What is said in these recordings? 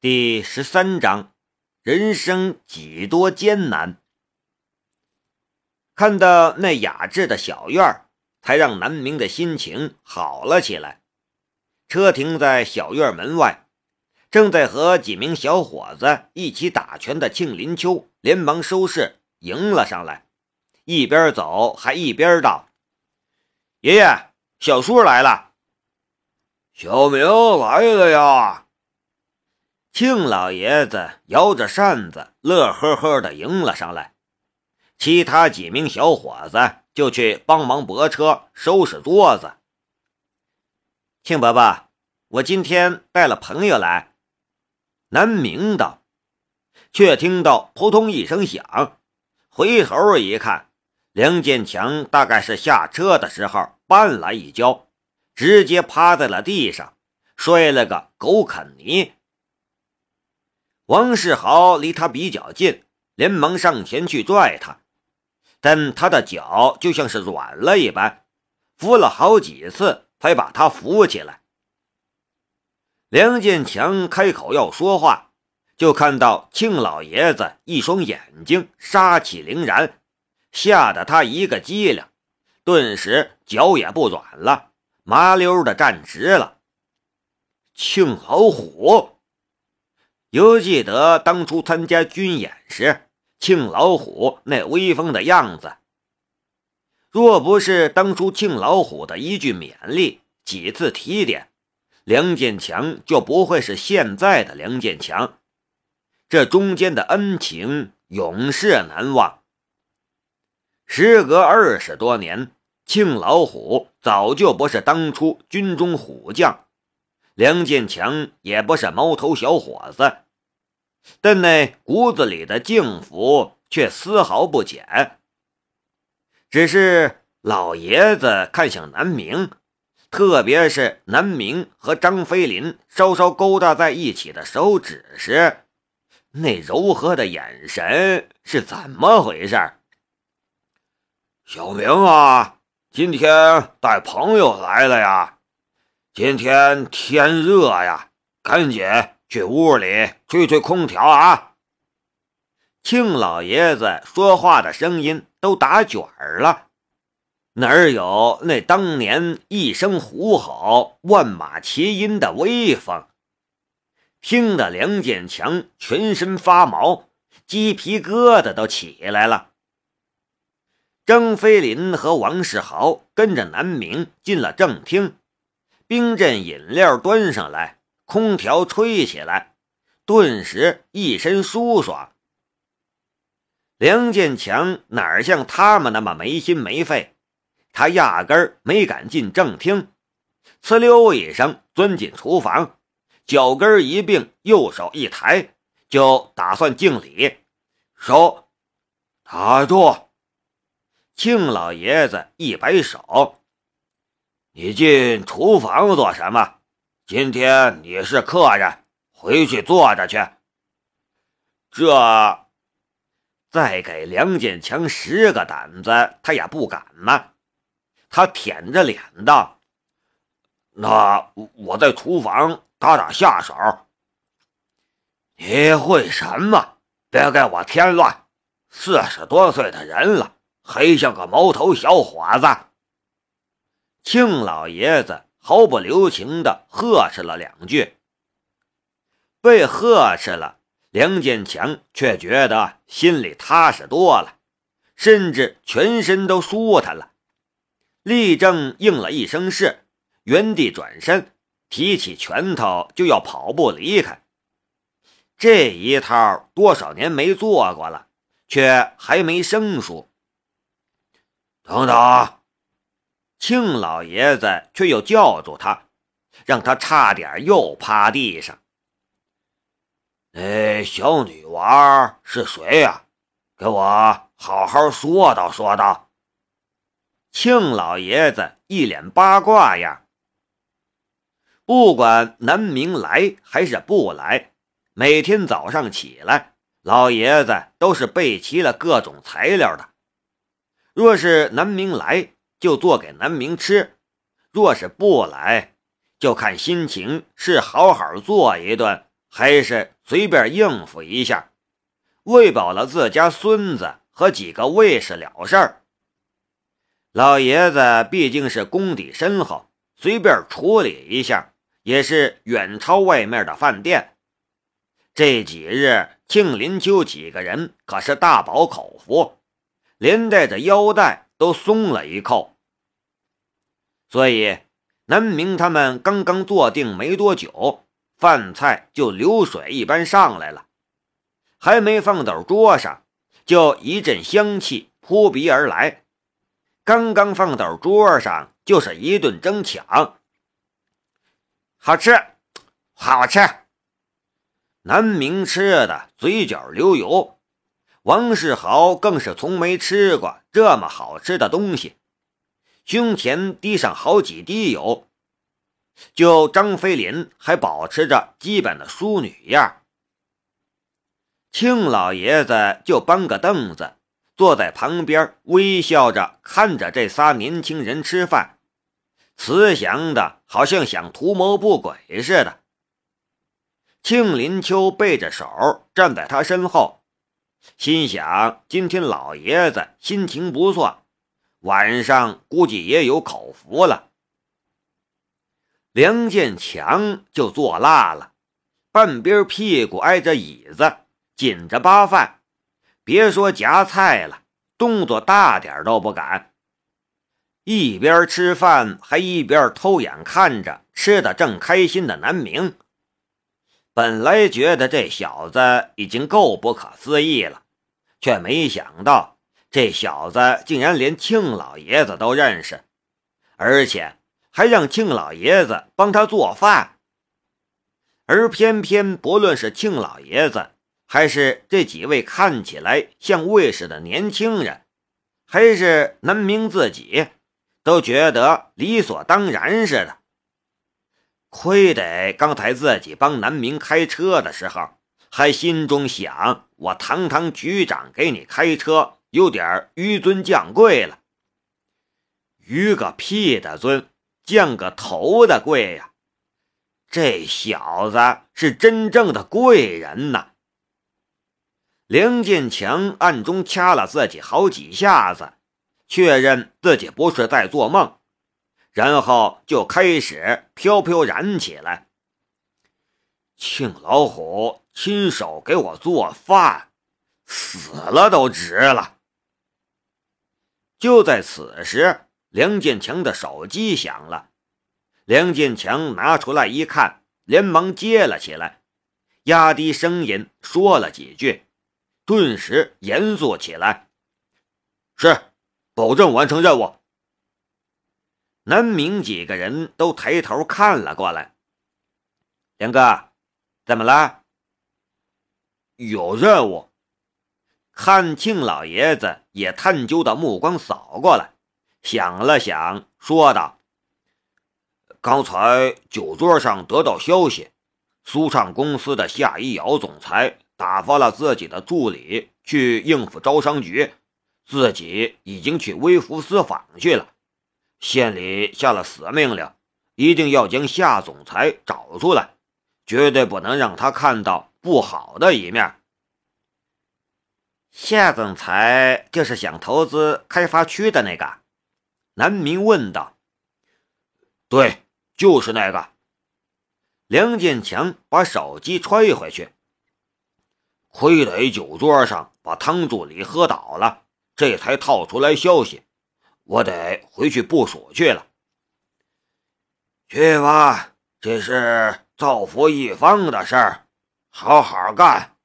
第十三章，人生几多艰难。看到那雅致的小院，才让南明的心情好了起来。车停在小院门外，正在和几名小伙子一起打拳的庆林秋连忙收拾，迎了上来，一边走还一边道：“爷爷，小叔来了。”小明来了呀！庆老爷子摇着扇子，乐呵呵的迎了上来。其他几名小伙子就去帮忙泊车、收拾桌子。庆伯伯，我今天带了朋友来。南明道，却听到扑通一声响，回头一看，梁建强大概是下车的时候绊了一跤。直接趴在了地上，摔了个狗啃泥。王世豪离他比较近，连忙上前去拽他，但他的脚就像是软了一般，扶了好几次才把他扶起来。梁建强开口要说话，就看到庆老爷子一双眼睛杀气凌然，吓得他一个机灵，顿时脚也不软了。麻溜的站直了。庆老虎，犹记得当初参加军演时，庆老虎那威风的样子。若不是当初庆老虎的一句勉励，几次提点，梁建强就不会是现在的梁建强。这中间的恩情永世难忘。时隔二十多年。庆老虎早就不是当初军中虎将，梁建强也不是毛头小伙子，但那骨子里的敬服却丝毫不减。只是老爷子看向南明，特别是南明和张飞林稍稍勾搭在一起的手指时，那柔和的眼神是怎么回事？小明啊！今天带朋友来了呀！今天天热呀，赶紧去屋里吹吹空调啊！庆老爷子说话的声音都打卷儿了，哪有那当年一声虎吼，万马齐喑的威风？听得梁建强全身发毛，鸡皮疙瘩都起来了。张飞林和王世豪跟着南明进了正厅，冰镇饮料端上来，空调吹起来，顿时一身舒爽。梁建强哪像他们那么没心没肺，他压根儿没敢进正厅，呲溜一声钻进厨房，脚跟一并，右手一抬，就打算敬礼，手打住。庆老爷子一摆手：“你进厨房做什么？今天你是客人，回去坐着去。”这再给梁建强十个胆子，他也不敢吗？他舔着脸道：“那我在厨房打打下手。”你会什么？别给我添乱！四十多岁的人了。还像个毛头小伙子，庆老爷子毫不留情地呵斥了两句。被呵斥了，梁建强却觉得心里踏实多了，甚至全身都舒坦了。立正应了一声是，原地转身，提起拳头就要跑步离开。这一套多少年没做过了，却还没生疏。等等！庆老爷子却又叫住他，让他差点又趴地上。那小女娃是谁呀？给我好好说道说道。庆老爷子一脸八卦样。不管南明来还是不来，每天早上起来，老爷子都是备齐了各种材料的。若是南明来，就做给南明吃；若是不来，就看心情，是好好做一顿，还是随便应付一下，喂饱了自家孙子和几个卫士了事儿。老爷子毕竟是功底深厚，随便处理一下也是远超外面的饭店。这几日，庆林秋几个人可是大饱口福，连带着腰带都松了一扣。所以，南明他们刚刚坐定没多久，饭菜就流水一般上来了，还没放到桌上，就一阵香气扑鼻而来。刚刚放到桌上，就是一顿争抢。好吃，好吃！南明吃的嘴角流油，王世豪更是从没吃过这么好吃的东西，胸前滴上好几滴油。就张飞林还保持着基本的淑女样。庆老爷子就搬个凳子。坐在旁边，微笑着看着这仨年轻人吃饭，慈祥的，好像想图谋不轨似的。庆林秋背着手站在他身后，心想：今天老爷子心情不错，晚上估计也有口福了。梁建强就坐辣了，半边屁股挨着椅子，紧着扒饭。别说夹菜了，动作大点都不敢。一边吃饭，还一边偷眼看着吃的正开心的南明。本来觉得这小子已经够不可思议了，却没想到这小子竟然连庆老爷子都认识，而且还让庆老爷子帮他做饭。而偏偏不论是庆老爷子。还是这几位看起来像卫士的年轻人，还是南明自己，都觉得理所当然似的。亏得刚才自己帮南明开车的时候，还心中想：我堂堂局长给你开车，有点纡尊降贵了。纡个屁的尊，降个头的贵呀！这小子是真正的贵人呐！梁建强暗中掐了自己好几下子，确认自己不是在做梦，然后就开始飘飘然起来。庆老虎亲手给我做饭，死了都值了。就在此时，梁建强的手机响了，梁建强拿出来一看，连忙接了起来，压低声音说了几句。顿时严肃起来，是，保证完成任务。南明几个人都抬头看了过来。梁哥，怎么了？有任务。看庆老爷子也探究的目光扫过来，想了想，说道：“刚才酒桌上得到消息，苏畅公司的夏一瑶总裁。”打发了自己的助理去应付招商局，自己已经去微服私访去了。县里下了死命令，一定要将夏总裁找出来，绝对不能让他看到不好的一面。夏总裁就是想投资开发区的那个？南明问道。对，就是那个。梁建强把手机揣回去。亏得酒桌上把汤助理喝倒了，这才套出来消息。我得回去部署去了。去吧，这是造福一方的事儿，好好干。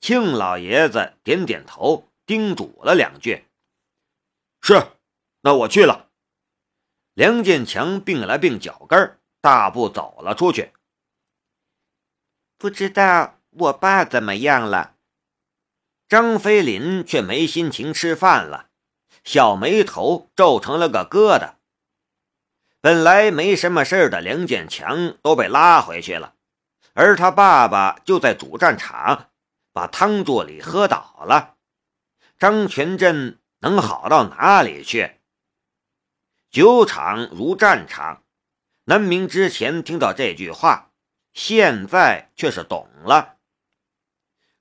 庆老爷子点点头，叮嘱了两句：“是，那我去了。”梁建强并了并脚跟，大步走了出去。不知道。我爸怎么样了？张飞林却没心情吃饭了，小眉头皱成了个疙瘩。本来没什么事的梁建强都被拉回去了，而他爸爸就在主战场，把汤助理喝倒了。张全镇能好到哪里去？酒场如战场，南明之前听到这句话。现在却是懂了。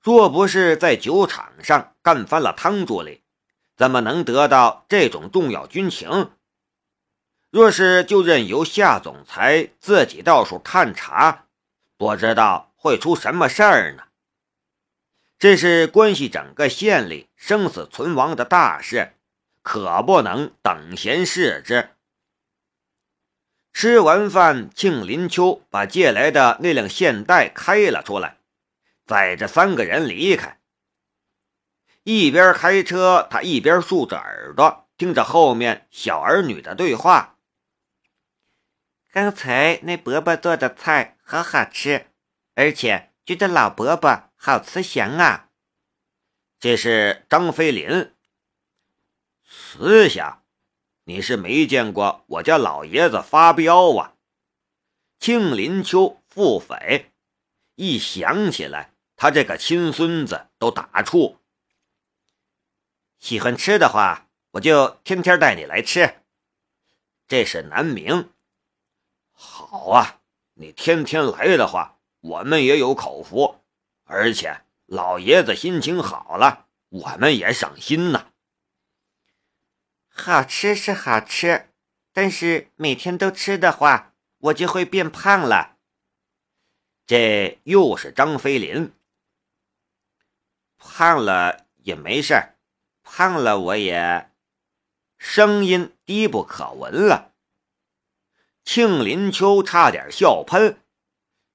若不是在酒场上干翻了汤助理，怎么能得到这种重要军情？若是就任由夏总裁自己到处探查，不知道会出什么事儿呢？这是关系整个县里生死存亡的大事，可不能等闲视之。吃完饭，庆林秋把借来的那辆现代开了出来。载着三个人离开，一边开车，他一边竖着耳朵听着后面小儿女的对话。刚才那伯伯做的菜好好吃，而且觉得老伯伯好慈祥啊。这是张飞林，慈祥，你是没见过我家老爷子发飙啊！庆林秋腹诽，一想起来。他这个亲孙子都打怵。喜欢吃的话，我就天天带你来吃。这是南明。好啊，你天天来的话，我们也有口福，而且老爷子心情好了，我们也省心呐。好吃是好吃，但是每天都吃的话，我就会变胖了。这又是张飞林。胖了也没事儿，胖了我也……声音低不可闻了。庆林秋差点笑喷，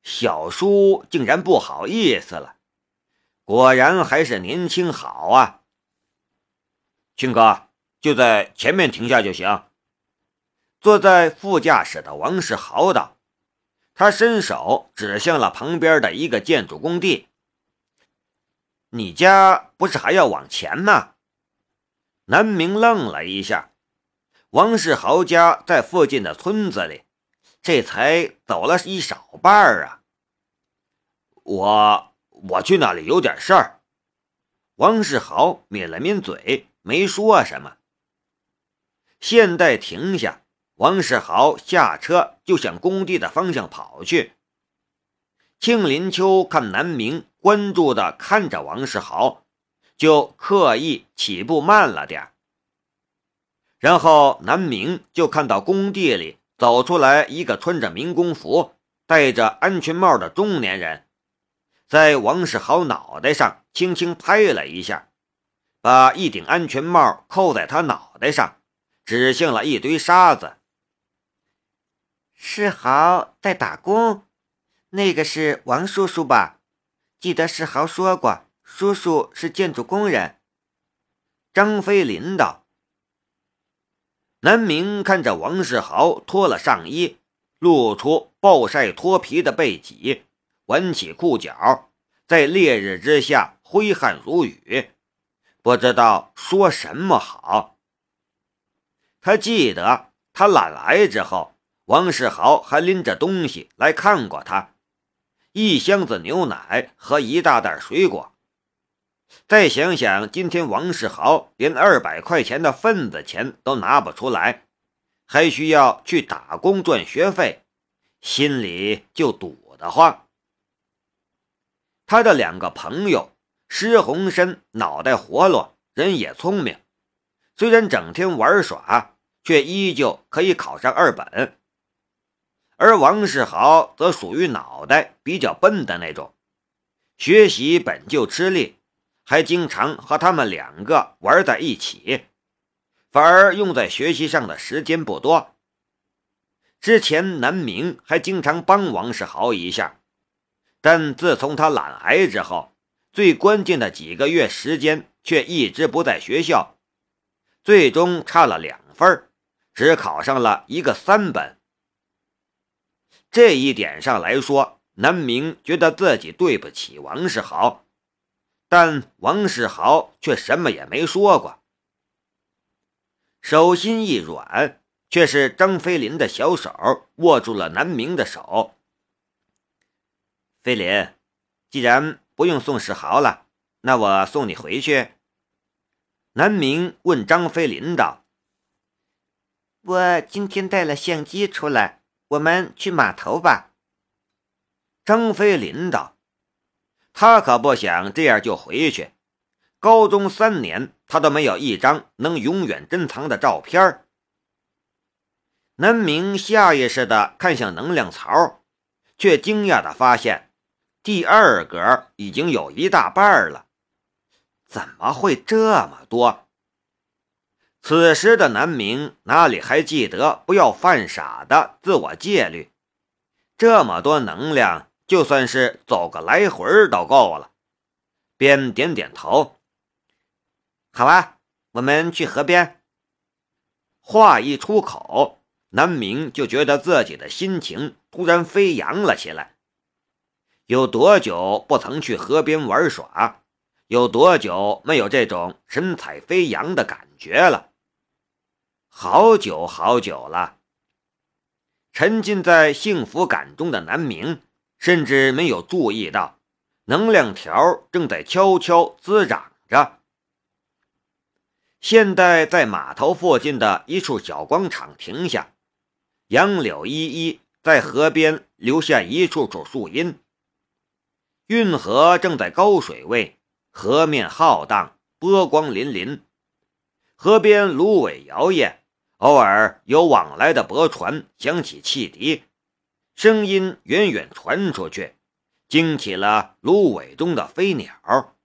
小叔竟然不好意思了，果然还是年轻好啊！庆哥就在前面停下就行。坐在副驾驶的王世豪道，他伸手指向了旁边的一个建筑工地。你家不是还要往前吗？南明愣了一下，王世豪家在附近的村子里，这才走了一少半儿啊。我我去那里有点事儿。王世豪抿了抿嘴，没说什么。现代停下，王世豪下车就向工地的方向跑去。庆林秋看南明。关注的看着王世豪，就刻意起步慢了点然后南明就看到工地里走出来一个穿着民工服、戴着安全帽的中年人，在王世豪脑袋上轻轻拍了一下，把一顶安全帽扣在他脑袋上，指向了一堆沙子。世豪在打工，那个是王叔叔吧？记得世豪说过，叔叔是建筑工人。张飞林道。南明看着王世豪脱了上衣，露出暴晒脱皮的背脊，挽起裤脚，在烈日之下挥汗如雨，不知道说什么好。他记得他懒来之后，王世豪还拎着东西来看过他。一箱子牛奶和一大袋水果，再想想今天王世豪连二百块钱的份子钱都拿不出来，还需要去打工赚学费，心里就堵得慌。他的两个朋友施洪生脑袋活络，人也聪明，虽然整天玩耍，却依旧可以考上二本。而王世豪则属于脑袋比较笨的那种，学习本就吃力，还经常和他们两个玩在一起，反而用在学习上的时间不多。之前南明还经常帮王世豪一下，但自从他懒癌之后，最关键的几个月时间却一直不在学校，最终差了两分，只考上了一个三本。这一点上来说，南明觉得自己对不起王世豪，但王世豪却什么也没说过。手心一软，却是张飞林的小手握住了南明的手。飞林，既然不用送世豪了，那我送你回去。南明问张飞林道：“我今天带了相机出来。”我们去码头吧。张飞林道：“他可不想这样就回去。高中三年，他都没有一张能永远珍藏的照片。”南明下意识地看向能量槽，却惊讶地发现，第二格已经有一大半了。怎么会这么多？此时的南明哪里还记得不要犯傻的自我戒律？这么多能量，就算是走个来回都够了。便点点头：“好啊，我们去河边。”话一出口，南明就觉得自己的心情突然飞扬了起来。有多久不曾去河边玩耍？有多久没有这种神采飞扬的感觉了？好久好久了。沉浸在幸福感中的南明，甚至没有注意到能量条正在悄悄滋长着。现在在码头附近的一处小广场停下，杨柳依依，在河边留下一处处树荫。运河正在高水位。河面浩荡，波光粼粼，河边芦苇摇曳，偶尔有往来的驳船响起汽笛，声音远远传出去，惊起了芦苇中的飞鸟。